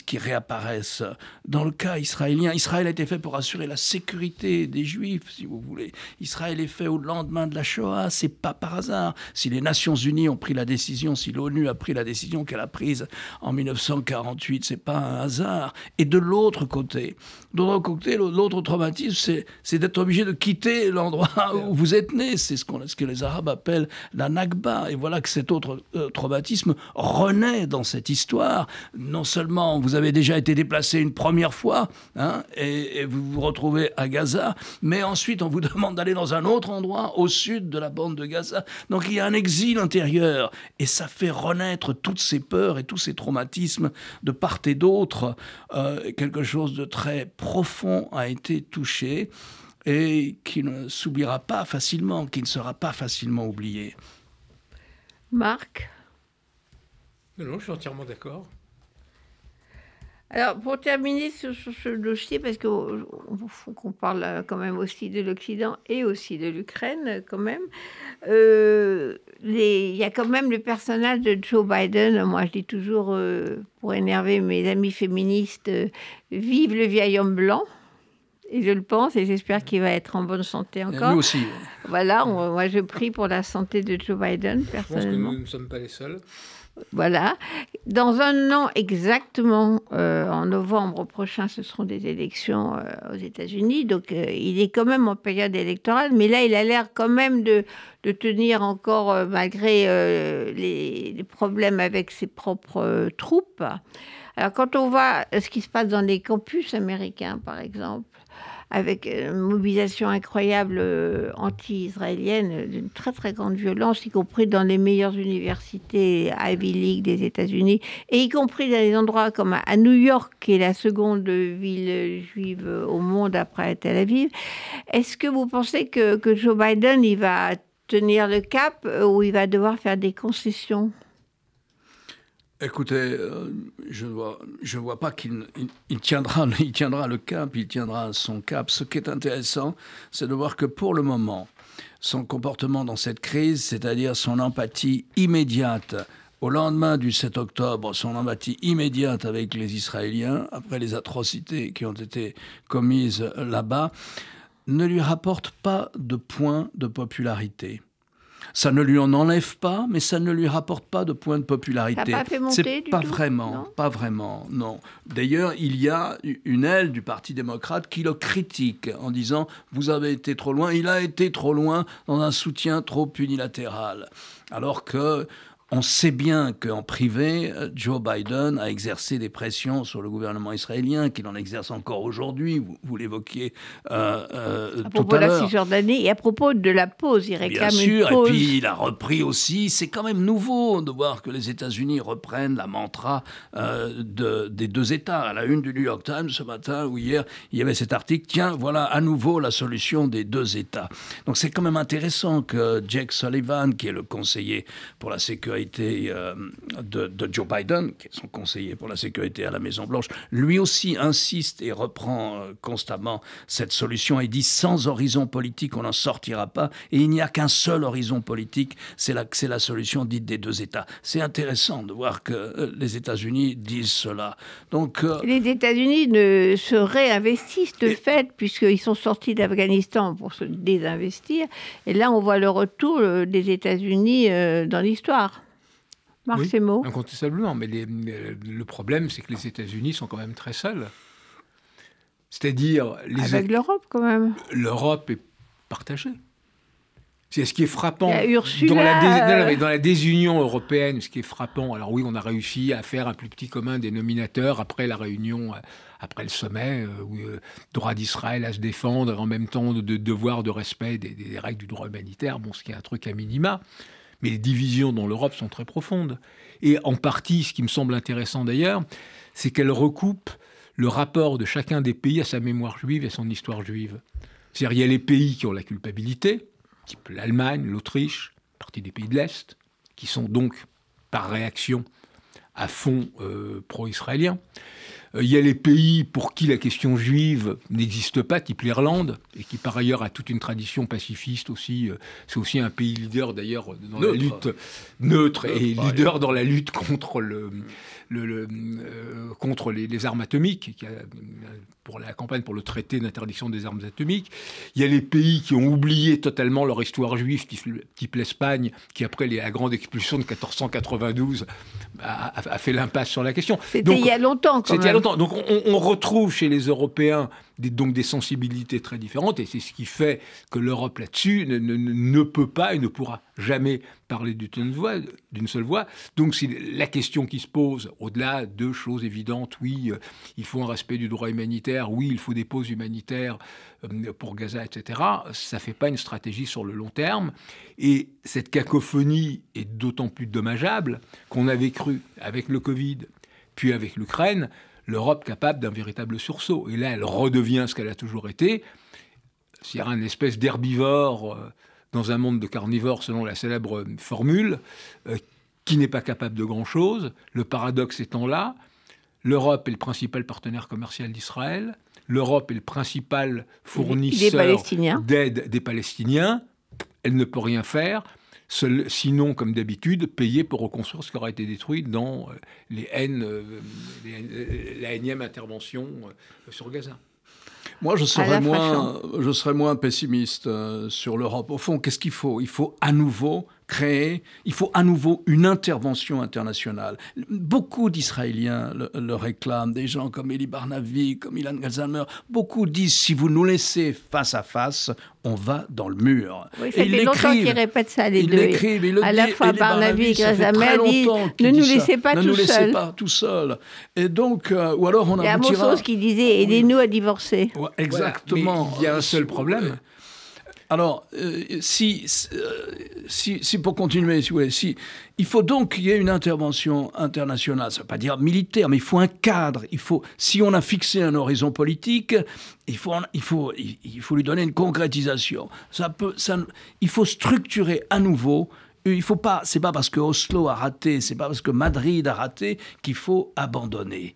qui réapparaissent. Dans le cas israélien, Israël a été fait pour assurer la sécurité des Juifs, si vous voulez. Israël est fait au lendemain de la Shoah, c'est pas par hasard. Si les Nations Unies ont pris la décision, si l'ONU a pris la décision qu'elle a prise en 1948, c'est pas un hasard. Et de l'autre côté, de l'autre côté, l'autre traumatisme, c'est d'être obligé de quitter l'endroit où vous êtes né. C'est ce, ce que les Arabes appellent la Nakba. Et voilà que cet autre euh, traumatisme renaît dans cette histoire. Non seulement vous avez déjà été déplacé une première fois, hein, et, vous vous retrouvez à Gaza, mais ensuite on vous demande d'aller dans un autre endroit au sud de la bande de Gaza. Donc il y a un exil intérieur, et ça fait renaître toutes ces peurs et tous ces traumatismes de part et d'autre. Euh, quelque chose de très profond a été touché et qui ne s'oubliera pas facilement, qui ne sera pas facilement oublié. Marc? Non, je suis entièrement d'accord. Alors, pour terminer sur, ce dossier, parce qu'il faut qu'on parle quand même aussi de l'Occident et aussi de l'Ukraine, quand même, euh, il y a quand même le personnage de Joe Biden. Moi, je dis toujours, euh, pour énerver mes amis féministes, euh, vive le vieil homme blanc et je le pense, et j'espère qu'il va être en bonne santé encore. Nous aussi. Voilà, moi je prie pour la santé de Joe Biden, personnellement. Je pense que nous ne sommes pas les seuls. Voilà. Dans un an exactement, euh, en novembre prochain, ce seront des élections euh, aux États-Unis. Donc, euh, il est quand même en période électorale, mais là, il a l'air quand même de, de tenir encore, malgré les, les, problèmes avec ses propres troupes. Alors, quand on voit ce qui se passe dans les campus américains, par exemple, avec une mobilisation incroyable euh, anti-israélienne d'une très très grande violence, y compris dans les meilleures universités Ivy League des États-Unis, et y compris dans des endroits comme à New York, qui est la seconde ville juive au monde après Tel Aviv. Est-ce que vous pensez que, que Joe Biden il va tenir le cap ou il va devoir faire des concessions? Écoutez, euh, je ne vois, pas qu'il il, tiendra, il tiendra le cap, il tiendra son cap. Ce qui est intéressant, c'est de voir que pour le moment, son comportement dans cette crise, c'est-à-dire son empathie immédiate au lendemain du 7 octobre, son empathie immédiate avec les Israéliens, après les atrocités qui ont été commises là-bas, ne lui rapporte pas de points de popularité. Ça ne lui en enlève pas, mais ça ne lui rapporte pas de points de popularité. Ça pas fait monter pas vraiment, pas vraiment, non. D'ailleurs, il y a une aile du Parti démocrate qui le critique en disant vous avez été trop loin. Il a été trop loin dans un soutien trop unilatéral, alors que on sait bien qu'en privé, Joe Biden a exercé des pressions sur le gouvernement israélien, qu'il en exerce encore aujourd'hui. Vous, l'évoquiez euh, euh, à propos de la Cisjordanie et à propos de la pause, il réclame bien sûr, une pause. Et puis il a repris aussi. C'est quand même nouveau de voir que les États-Unis reprennent la mantra euh, de, des deux États. À la une du New York Times ce matin ou hier, il y avait cet article. Tiens, voilà à nouveau la solution des deux États. Donc c'est quand même intéressant que Jake Sullivan, qui est le conseiller pour la sécurité sécurité euh, de, Joe Biden, qui est son conseiller pour la sécurité à la Maison-Blanche, lui aussi insiste et reprend euh, constamment cette solution et dit sans horizon politique, on n'en sortira pas. Et il n'y a qu'un seul horizon politique, c'est la, la solution dite des deux États. C'est intéressant de voir que les États-Unis disent cela. Donc, les États-Unis ne se réinvestissent de fait, puisqu'ils sont sortis d'Afghanistan pour se désinvestir. Et là, on voit le retour des États-Unis dans l'histoire. Marc oui, Incontestablement, mais le problème, c'est que les États-Unis sont quand même très seuls. C'est-à-dire. Avec l'Europe, quand même. L'Europe est partagée. C'est ce qui est frappant dans la, dans la, désunion européenne. Ce qui est frappant, alors oui, on a réussi à faire un plus petit commun dénominateur après la réunion, euh, après le sommet, euh, où euh, droit d'Israël à se défendre, en même temps de, devoir de respect des, des, règles du droit humanitaire. Bon, ce qui est un truc à minima mais les divisions dans l'Europe sont très profondes. Et en partie, ce qui me semble intéressant d'ailleurs, c'est qu'elles recoupent le rapport de chacun des pays à sa mémoire juive et à son histoire juive. C'est-à-dire, il y a les pays qui ont la culpabilité, type l'Allemagne, l'Autriche, partie des pays de l'Est, qui sont donc, par réaction, à fond euh, pro-israéliens. Euh, il y a les pays pour qui la question juive n'existe pas, type l'Irlande, et qui par ailleurs a toute une tradition pacifiste aussi. Euh, c'est aussi un pays leader d'ailleurs dans la lutte. Neutre, et leader dans la lutte contre le, le, contre les, armes atomiques, qui a, pour la campagne pour le traité d'interdiction des armes atomiques. Il y a les pays qui ont oublié totalement leur histoire juive, type, l'Espagne, qui après la grande expulsion de 1492 a, fait l'impasse sur la question. C'était il y a longtemps quand même. Donc on, retrouve chez les Européens donc des sensibilités très différentes, et c'est ce qui fait que l'Europe là-dessus ne, ne, peut pas et ne pourra jamais parler d'une seule voix. Donc c'est la question qui se pose, au-delà de choses évidentes, oui, euh, il faut un respect du droit humanitaire, oui, il faut des pauses humanitaires euh, pour Gaza, etc. Ça ne fait pas une stratégie sur le long terme. Et cette cacophonie est d'autant plus dommageable qu'on avait cru, avec le Covid, puis avec l'Ukraine, l'Europe capable d'un véritable sursaut. Et là, elle redevient ce qu'elle a toujours été, c'est-à-dire une espèce d'herbivore euh, dans un monde de carnivores, selon la célèbre formule, euh, qui n'est pas capable de grand-chose. Le paradoxe étant là, l'Europe est le principal partenaire commercial d'Israël, l'Europe est le principal fournisseur d'aide des Palestiniens, elle ne peut rien faire sinon, comme d'habitude, payer pour reconstruire ce qui aura été détruit dans euh, les haines, euh, la énième intervention euh, sur Gaza. Moi, je serais, moins, je serais moins pessimiste sur l'Europe. Au fond, qu'est-ce qu'il faut? Il faut à nouveau créer, il faut à nouveau une intervention internationale. Beaucoup d'Israéliens le, réclament, des gens comme Eli Barnavi, comme Ilan Galzamer. Beaucoup disent si vous nous laissez face à face, on va dans le mur. Oui, ça fait longtemps qu'ils répètent ça, les deux. à la fois Barnavi et Galzamer disent ne nous laissez pas tout seuls. pas tout seul. Et donc, euh, ou alors on a. Il y a qui disait aidez-nous à divorcer. exactement. il y a un seul problème. Alors, euh, si, euh, si, si, pour continuer, si si, il faut donc qu'il y ait une intervention internationale, ça ne veut pas dire militaire, mais il faut un cadre. Il faut, si on a fixé un horizon politique, il faut, il faut, il faut lui donner une concrétisation. Ça peut, ça, il faut structurer à nouveau il faut pas, c'est pas parce que Oslo a raté, c'est pas parce que Madrid a raté qu'il faut abandonner,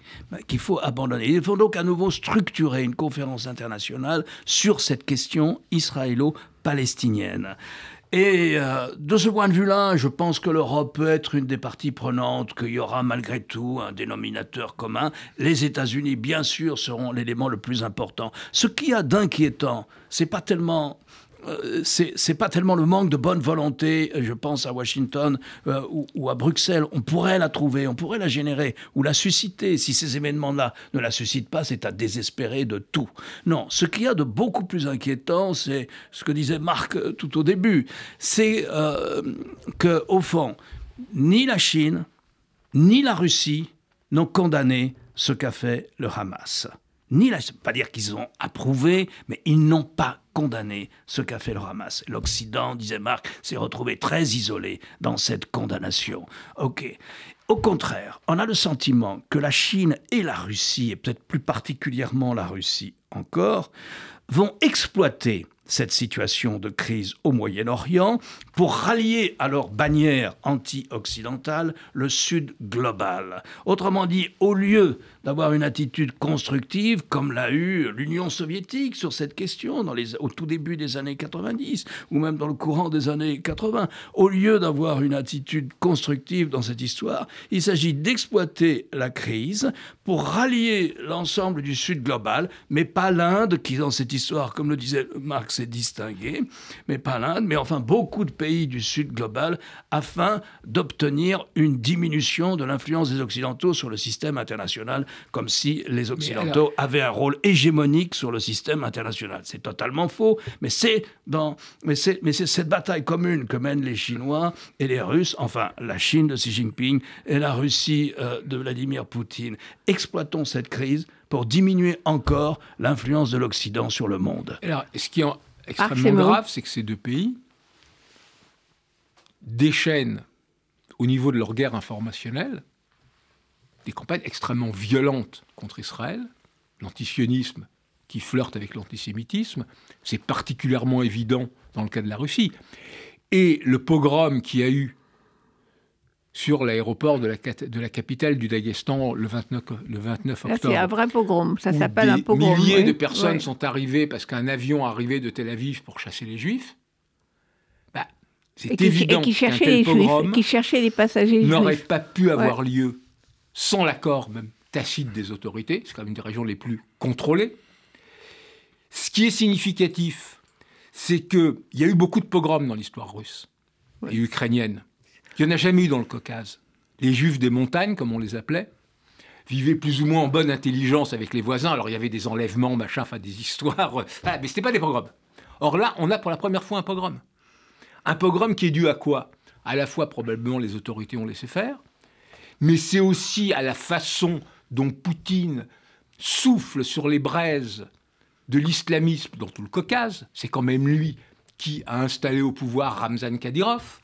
qu'il faut abandonner. Il faut donc à nouveau structurer une conférence internationale sur cette question israélo-palestinienne. Et euh, de ce point de vue-là, je pense que l'Europe peut être une des parties prenantes, qu'il y aura malgré tout un dénominateur commun. Les États-Unis, bien sûr, seront l'élément le plus important. Ce qu'il y a d'inquiétant, c'est pas tellement euh, c'est pas tellement le manque de bonne volonté, je pense à Washington euh, ou, à Bruxelles. On pourrait la trouver, on pourrait la générer ou la susciter. Si ces événements-là ne la suscitent pas, c'est à désespérer de tout. Non, ce qu'il y a de beaucoup plus inquiétant, c'est ce que disait Marc euh, tout au début, c'est que au fond, ni la Chine ni la Russie n'ont condamné ce qu'a fait le Hamas ni la, pas dire qu'ils ont approuvé, mais ils n'ont pas condamné ce qu'a fait le Hamas. L'Occident, disait Marc, s'est retrouvé très isolé dans cette condamnation. Ok. Au contraire, on a le sentiment que la Chine et la Russie, et peut-être plus particulièrement la Russie encore, vont exploiter cette situation de crise au Moyen-Orient pour rallier à leur bannière anti-occidentale le Sud global. Autrement dit, au lieu d'avoir une attitude constructive comme l'a eu l'Union soviétique sur cette question dans les, au tout début des années 90 ou même dans le courant des années 80, au lieu d'avoir une attitude constructive dans cette histoire, il s'agit d'exploiter la crise pour rallier l'ensemble du Sud global, mais pas l'Inde qui dans cette histoire, comme le disait Marx, est distingué, mais pas l'Inde, mais enfin beaucoup de pays du Sud global afin d'obtenir une diminution de l'influence des Occidentaux sur le système international comme si les Occidentaux avaient un rôle hégémonique sur le système international. C'est totalement faux, mais c'est dans, mais c'est, mais c'est cette bataille commune que mènent les Chinois et les Russes, enfin la Chine de Xi Jinping et la Russie euh, de Vladimir Poutine. Exploitons cette crise pour diminuer encore l'influence de l'Occident sur le monde. Alors, ce qui est extrêmement grave, c'est que ces deux pays déchaînent au niveau de leur guerre informationnelle des campagnes extrêmement violentes contre Israël, l'antisionisme qui flirte avec l'antisémitisme, c'est particulièrement évident dans le cas de la Russie. Et le pogrom qui a eu sur l'aéroport de la, de la capitale du Daghestan le 29, le 29 octobre. C'est un vrai pogrom, ça s'appelle un pogrom. Des milliers de personnes sont arrivées parce qu'un avion arrivait de Tel Aviv pour chasser les Juifs. Bah, c'est évident pogrom qui cherchait les passagers n'aurait pas pu avoir lieu sans l'accord même tacite des autorités, c'est quand même une des régions les plus contrôlées. Ce qui est significatif, c'est qu'il y a eu beaucoup de pogroms dans l'histoire russe et ukrainienne. Il n'y en a jamais eu dans le Caucase. Les juifs des montagnes, comme on les appelait, vivaient plus ou moins en bonne intelligence avec les voisins. Alors il y avait des enlèvements, machin, enfin des histoires, ah, mais ce n'était pas des pogroms. Or là, on a pour la première fois un pogrom. Un pogrom qui est dû à quoi? À la fois probablement les autorités ont laissé faire, mais c'est aussi à la façon dont Poutine souffle sur les braises de l'islamisme dans tout le Caucase. C'est quand même lui qui a installé au pouvoir Ramzan Kadyrov,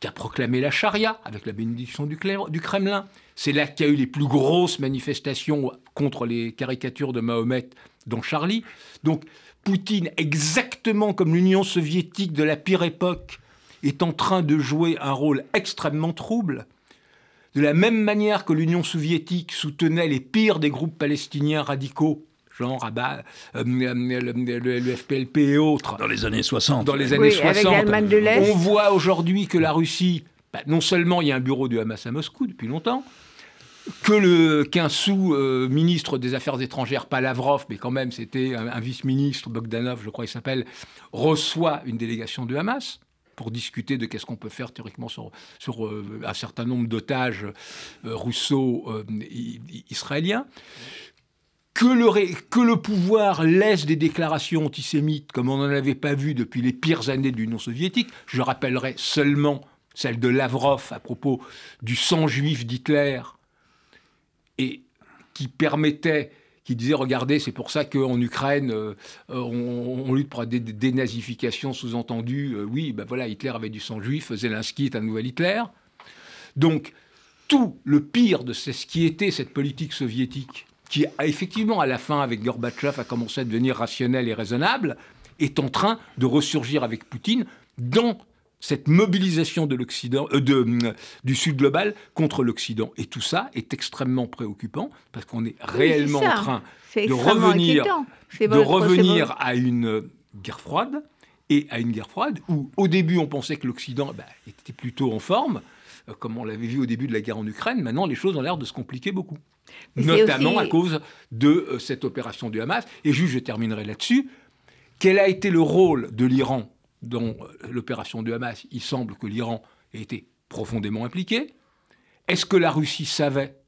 qui a proclamé la charia avec la bénédiction du, Kremlin. C'est là qu'il y a eu les plus grosses manifestations contre les caricatures de Mahomet dans Charlie. Donc Poutine, exactement comme l'Union soviétique de la pire époque, est en train de jouer un rôle extrêmement trouble de la même manière que l'Union soviétique soutenait les pires des groupes palestiniens radicaux, genre Abba, euh, le, FPLP et autres. Dans les années 60. Dans les années 60. on voit aujourd'hui que la Russie, bah, non seulement il y a un bureau du Hamas à Moscou depuis longtemps, que le qu'un sous-ministre des Affaires étrangères, pas Lavrov, mais quand même c'était un, un vice-ministre, Bogdanov, je crois il s'appelle, reçoit une délégation du Hamas pour discuter de qu'est-ce qu'on peut faire théoriquement sur, sur euh, un certain nombre d'otages euh, russo-israéliens. Que le, que le, pouvoir laisse des déclarations antisémites comme on n'en avait pas vu depuis les pires années de l'Union soviétique, je rappellerai seulement celle de Lavrov à propos du sang juif d'Hitler, et qui permettait qui disait regardez, c'est pour ça qu'en Ukraine, euh, on, lutte pour la dénazification, sous-entendu, euh, oui, ben voilà, Hitler avait du sang juif, Zelensky est un nouvel Hitler. Donc, tout le pire de ce qui était cette politique soviétique, qui a effectivement, à la fin, avec Gorbatchev, a commencé à devenir rationnel et raisonnable, est en train de ressurgir avec Poutine dans cette mobilisation de l'Occident, euh, de, du Sud global contre l'Occident. Et tout ça est extrêmement préoccupant parce qu'on est réellement en train de revenir, de revenir à une guerre froide et à une guerre froide où au début on pensait que l'Occident bah, était plutôt en forme, euh, comme on l'avait vu au début de la guerre en Ukraine. Maintenant les choses ont l'air de se compliquer beaucoup, notamment à cause de euh, cette opération du Hamas. Et juste, je terminerai là-dessus. Quel a été le rôle de l'Iran dans l'opération de Hamas, il semble que l'Iran ait été profondément impliqué. Est-ce que la Russie savait?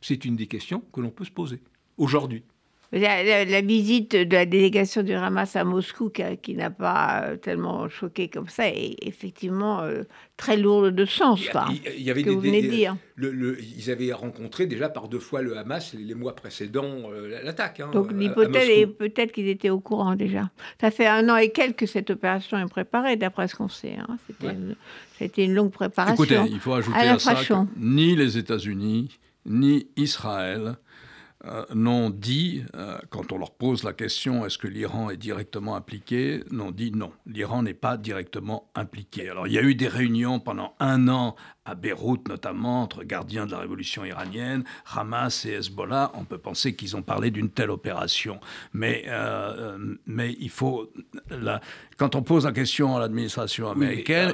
C'est une des questions que l'on peut se poser aujourd'hui. La, visite de la délégation du Hamas à Moscou, qui, n'a pas euh, tellement choqué comme ça, est effectivement euh, très lourde de sens. Il y, avait que des, vous venez dire. ils avaient rencontré déjà par deux fois le Hamas les, mois précédents euh, l'attaque. Hein, Donc l'hypothèse est peut-être qu'ils étaient au courant déjà. Ça fait un an et quelques que cette opération est préparée, d'après ce qu'on sait. Hein. C'était une, longue préparation. Écoutez, il faut ajouter à, ça que ni les États-Unis, ni Israël euh, n'ont dit, euh, quand on leur pose la question est-ce que l'Iran est directement impliqué, n'ont dit non, l'Iran n'est pas directement impliqué. Alors il y a eu des réunions pendant un an à Beyrouth notamment, entre gardiens de la révolution iranienne, Hamas et Hezbollah. On peut penser qu'ils ont parlé d'une telle opération. Mais, euh, mais il faut... quand on pose la question à l'administration américaine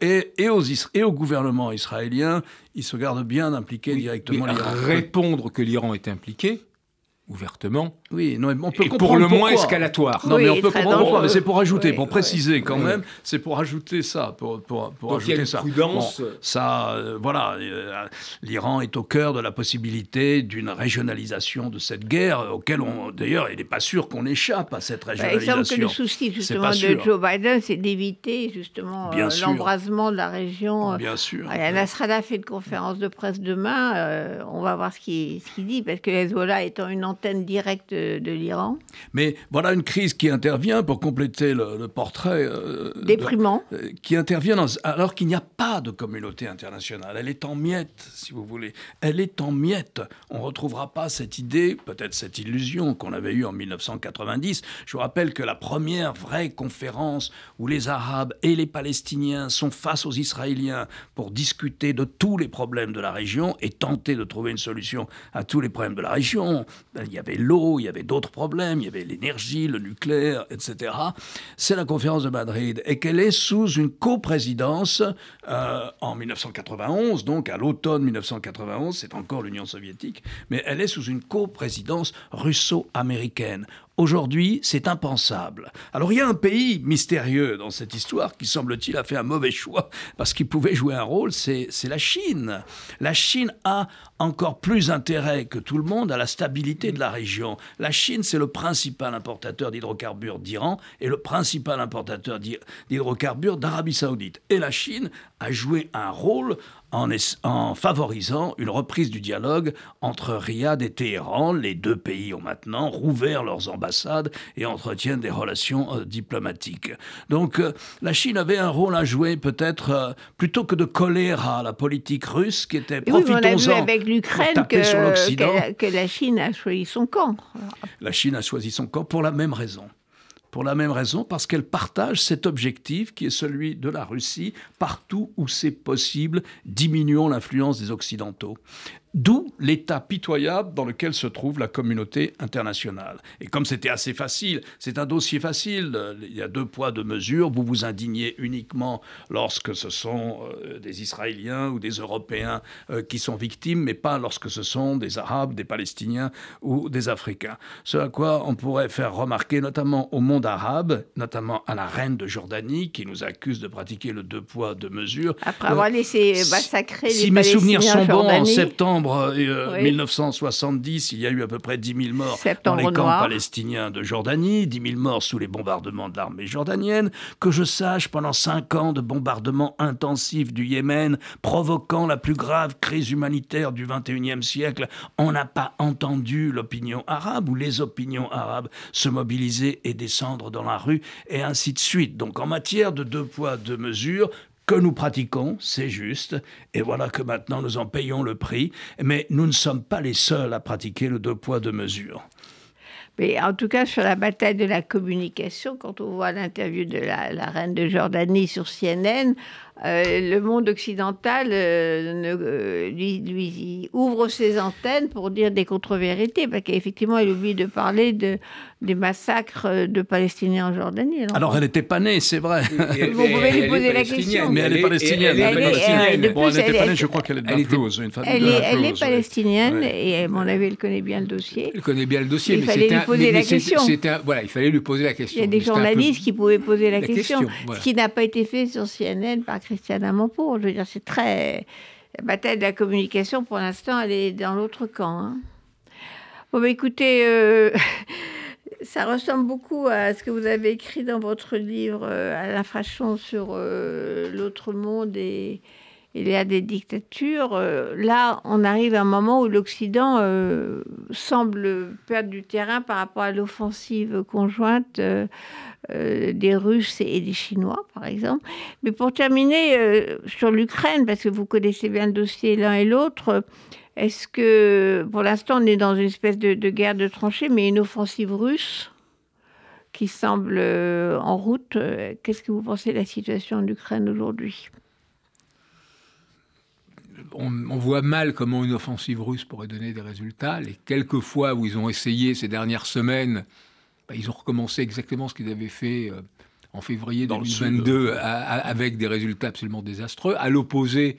et, et, aux, et au gouvernement israélien, ils se gardent bien d'impliquer directement l'Iran. Répondre que l'Iran est impliqué, ouvertement. Oui, non, on peut et pour le moins escalatoire. Non, mais on peut comprendre mais c'est pour ajouter, pour préciser quand même, c'est pour ajouter ça, pour, pour, pour ajouter ça. Prudence. ça, euh, voilà, euh, l'Iran est au cœur de la possibilité d'une régionalisation de cette guerre, auquel on, d'ailleurs, il n'est pas sûr qu'on échappe à cette régionalisation. Bah, il semble que le souci justement de Joe Biden, c'est d'éviter justement euh, l'embrasement de la région. Bien sûr. Nasrallah fait une conférence de presse demain, on va voir ce qu'il dit, parce que Hezbollah étant une directe de, l'Iran. Mais voilà une crise qui intervient pour compléter le, portrait. Euh, Déprimant. Euh, qui intervient alors qu'il n'y a pas de communauté internationale. Elle est en miettes, si vous voulez. Elle est en miettes. On ne retrouvera pas cette idée, peut-être cette illusion qu'on avait eue en 1990. Je vous rappelle que la première vraie conférence où les Arabes et les Palestiniens sont face aux Israéliens pour discuter de tous les problèmes de la région et tenter de trouver une solution à tous les problèmes de la région, il y avait l'eau, il y avait d'autres problèmes, il y avait l'énergie, le nucléaire, etc. C'est la conférence de Madrid et qu'elle est sous une coprésidence euh, en 1991, donc à l'automne 1991, c'est encore l'Union soviétique, mais elle est sous une coprésidence russo-américaine. Aujourd'hui, c'est impensable. Alors il y a un pays mystérieux dans cette histoire qui, semble-t-il, a fait un mauvais choix parce qu'il pouvait jouer un rôle, c'est la Chine. La Chine a encore plus intérêt que tout le monde à la stabilité de la région. La Chine, c'est le principal importateur d'hydrocarbures d'Iran et le principal importateur d'hydrocarbures d'Arabie saoudite. Et la Chine a joué un rôle en, favorisant une reprise du dialogue entre Riyad et Téhéran. Les deux pays ont maintenant rouvert leurs ambassades et entretiennent des relations euh, diplomatiques. Donc euh, la Chine avait un rôle à jouer peut-être euh, plutôt que de coller à la politique russe qui était profitons-en avec l'Ukraine que, que la Chine a choisi son camp. La Chine a choisi son camp pour la même raison. Pour la même raison, parce qu'elle partage cet objectif qui est celui de la Russie, partout où c'est possible, diminuons l'influence des Occidentaux. D'où l'état pitoyable dans lequel se trouve la communauté internationale. Et comme c'était assez facile, c'est un dossier facile, il y a deux poids, deux mesures, vous vous indignez uniquement lorsque ce sont euh, des Israéliens ou des Européens euh, qui sont victimes, mais pas lorsque ce sont des Arabes, des Palestiniens ou des Africains. Ce à quoi on pourrait faire remarquer notamment au monde arabe, notamment à la reine de Jordanie, qui nous accuse de pratiquer le deux poids, deux mesures. Après avoir laissé massacrer si, les Si mes souvenirs sont bons, en septembre, 1970, euh, il y a eu à peu près 10 000 morts dans les camps palestiniens de Jordanie, 10 000 morts sous les bombardements de l'armée jordanienne. Que je sache, pendant 5 ans de bombardements intensifs du Yémen, provoquant la plus grave crise humanitaire du 21e siècle, on n'a pas entendu l'opinion arabe ou les opinions arabes se mobiliser et descendre dans la rue, et ainsi de suite. Donc en matière de deux poids, deux mesures, que nous pratiquons, c'est juste, et voilà que maintenant nous en payons le prix, mais nous ne sommes pas les seuls à pratiquer le deux poids, deux mesures. Mais en tout cas, sur la bataille de la communication, quand on voit l'interview de la, la, reine de Jordanie sur CNN, le monde occidental euh, ne, euh, lui, ouvre ses antennes pour dire des contre-vérités, parce qu'effectivement, il oublie de parler de, des massacres de Palestiniens en Jordanie. Alors, elle n'était pas née, c'est vrai. Vous pouvez lui poser la question. Mais elle est palestinienne. Elle n'était pas née, je crois qu'elle est de Naplouse. Elle est palestinienne, et à mon avis, elle connaît bien le dossier. Elle connaît bien le dossier, il fallait lui poser la question. Voilà, il fallait lui poser la question. Il y a des journalistes qui pouvaient poser la question, ce qui n'a pas été fait sur CNN par Christiane Amanpour. Je veux dire, c'est très. La bataille de la communication, pour l'instant, elle est dans l'autre camp. Hein. Bon, bah, écoutez, euh, ça ressemble beaucoup à ce que vous avez écrit dans votre livre, euh, à l'infraction sur euh, l'autre monde et, il y a des dictatures. là, on arrive à un moment où l'Occident semble perdre du terrain par rapport à l'offensive conjointe euh, des Russes et des Chinois, par exemple. Mais pour terminer euh, sur l'Ukraine, parce que vous connaissez bien le dossier l'un et l'autre, Est-ce que, pour l'instant, on est dans une espèce de, guerre de tranchées, mais une offensive russe qui semble euh, en route. Qu'est-ce que vous pensez de la situation en Ukraine aujourd'hui? On, voit mal comment une offensive russe pourrait donner des résultats. Les quelques fois où ils ont essayé ces dernières semaines, bah, ils ont recommencé exactement ce qu'ils avaient fait euh, en février 2022 avec des résultats absolument désastreux. À l'opposé,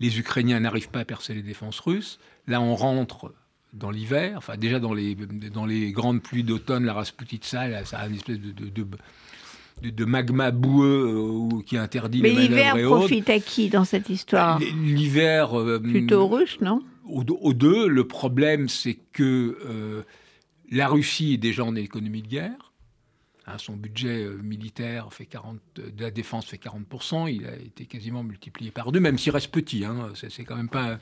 les Ukrainiens n'arrivent pas à percer les défenses russes. Là, on rentre dans l'hiver, enfin déjà dans les, dans les grandes pluies d'automne, la Rasputitsa, ça a une espèce de, de, magma boueux euh, qui interdit Mais l'hiver profite à qui dans cette histoire? L'hiver... Euh, Plutôt russe, non? Aux deux, le problème c'est que euh, la Russie est déjà en économie de guerre. Hein, son budget militaire fait 40, de la défense fait 40%, il a été quasiment multiplié par deux, même s'il reste petit. Hein, c'est quand même pas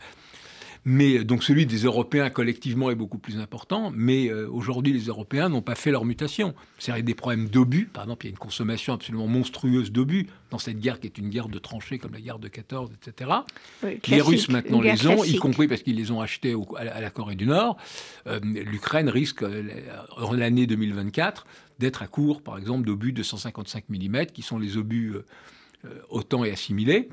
mais donc celui des Européens collectivement est beaucoup plus important. Mais euh, aujourd'hui, les Européens n'ont pas fait leur mutation. C'est-à-dire des problèmes d'obus. Par exemple, il y a une consommation absolument monstrueuse d'obus dans cette guerre qui est une guerre de tranchées comme la guerre de 14, etc. les Russes maintenant les ont, y compris parce qu'ils les ont achetés à, la, Corée du Nord. Euh, L'Ukraine risque, euh, en l'année 2024, d'être à court, par exemple, d'obus de 155 mm, qui sont les obus autant et assimilés,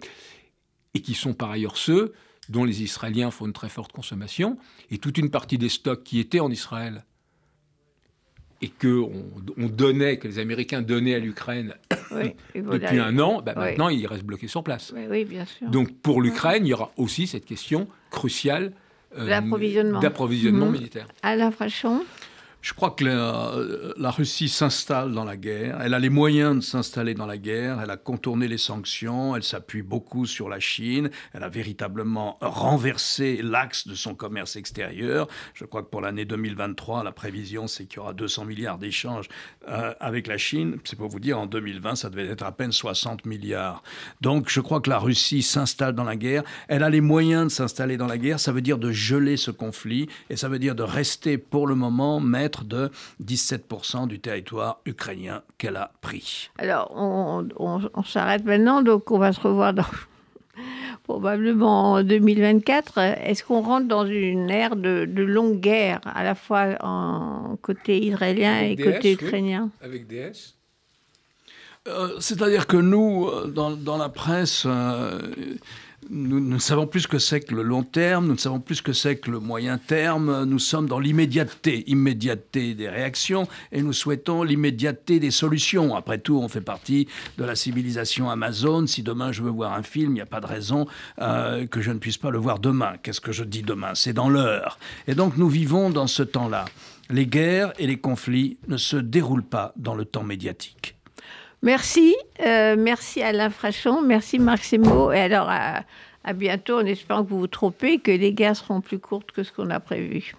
et qui sont par ailleurs ceux dont les Israéliens font une très forte consommation, et toute une partie des stocks qui étaient en Israël et que on, donnait, que les Américains donnaient à l'Ukraine depuis un an, bah, maintenant ils restent bloqués sur place. Oui, bien sûr. Donc pour l'Ukraine, il y aura aussi cette question cruciale euh, d'approvisionnement mhm. militaire. Alain Frachon je crois que la, Russie s'installe dans la guerre. Elle a les moyens de s'installer dans la guerre. Elle a contourné les sanctions. Elle s'appuie beaucoup sur la Chine. Elle a véritablement renversé l'axe de son commerce extérieur. Je crois que pour l'année 2023, la prévision, c'est qu'il y aura 200 milliards d'échanges euh, avec la Chine. C'est pour vous dire, en 2020, ça devait être à peine 60 milliards. Donc, je crois que la Russie s'installe dans la guerre. Elle a les moyens de s'installer dans la guerre. Ça veut dire de geler ce conflit et ça veut dire de rester pour le moment maître de 17% du territoire ukrainien qu'elle a pris. Alors, on, s'arrête maintenant, donc on va se revoir dans probablement en 2024. Est-ce qu'on rentre dans une ère de, longue guerre, à la fois en côté israélien et côté ukrainien? Avec DS euh, C'est-à-dire que nous, euh, dans, la presse, euh, nous ne savons plus ce que c'est que le long terme, nous ne savons plus ce que c'est que le moyen terme, nous sommes dans l'immédiateté, immédiateté des réactions, et nous souhaitons l'immédiateté des solutions. Après tout, on fait partie de la civilisation Amazon. Si demain je veux voir un film, il n'y a pas de raison euh, que je ne puisse pas le voir demain. Qu'est-ce que je dis demain? C'est dans l'heure. Et donc nous vivons dans ce temps-là. Les guerres et les conflits ne se déroulent pas dans le temps médiatique. Merci, euh, merci Alain Frachon, merci Marc. Et alors, à, bientôt en espérant que vous vous trompez, que les guerres seront plus courtes que ce qu'on a prévu.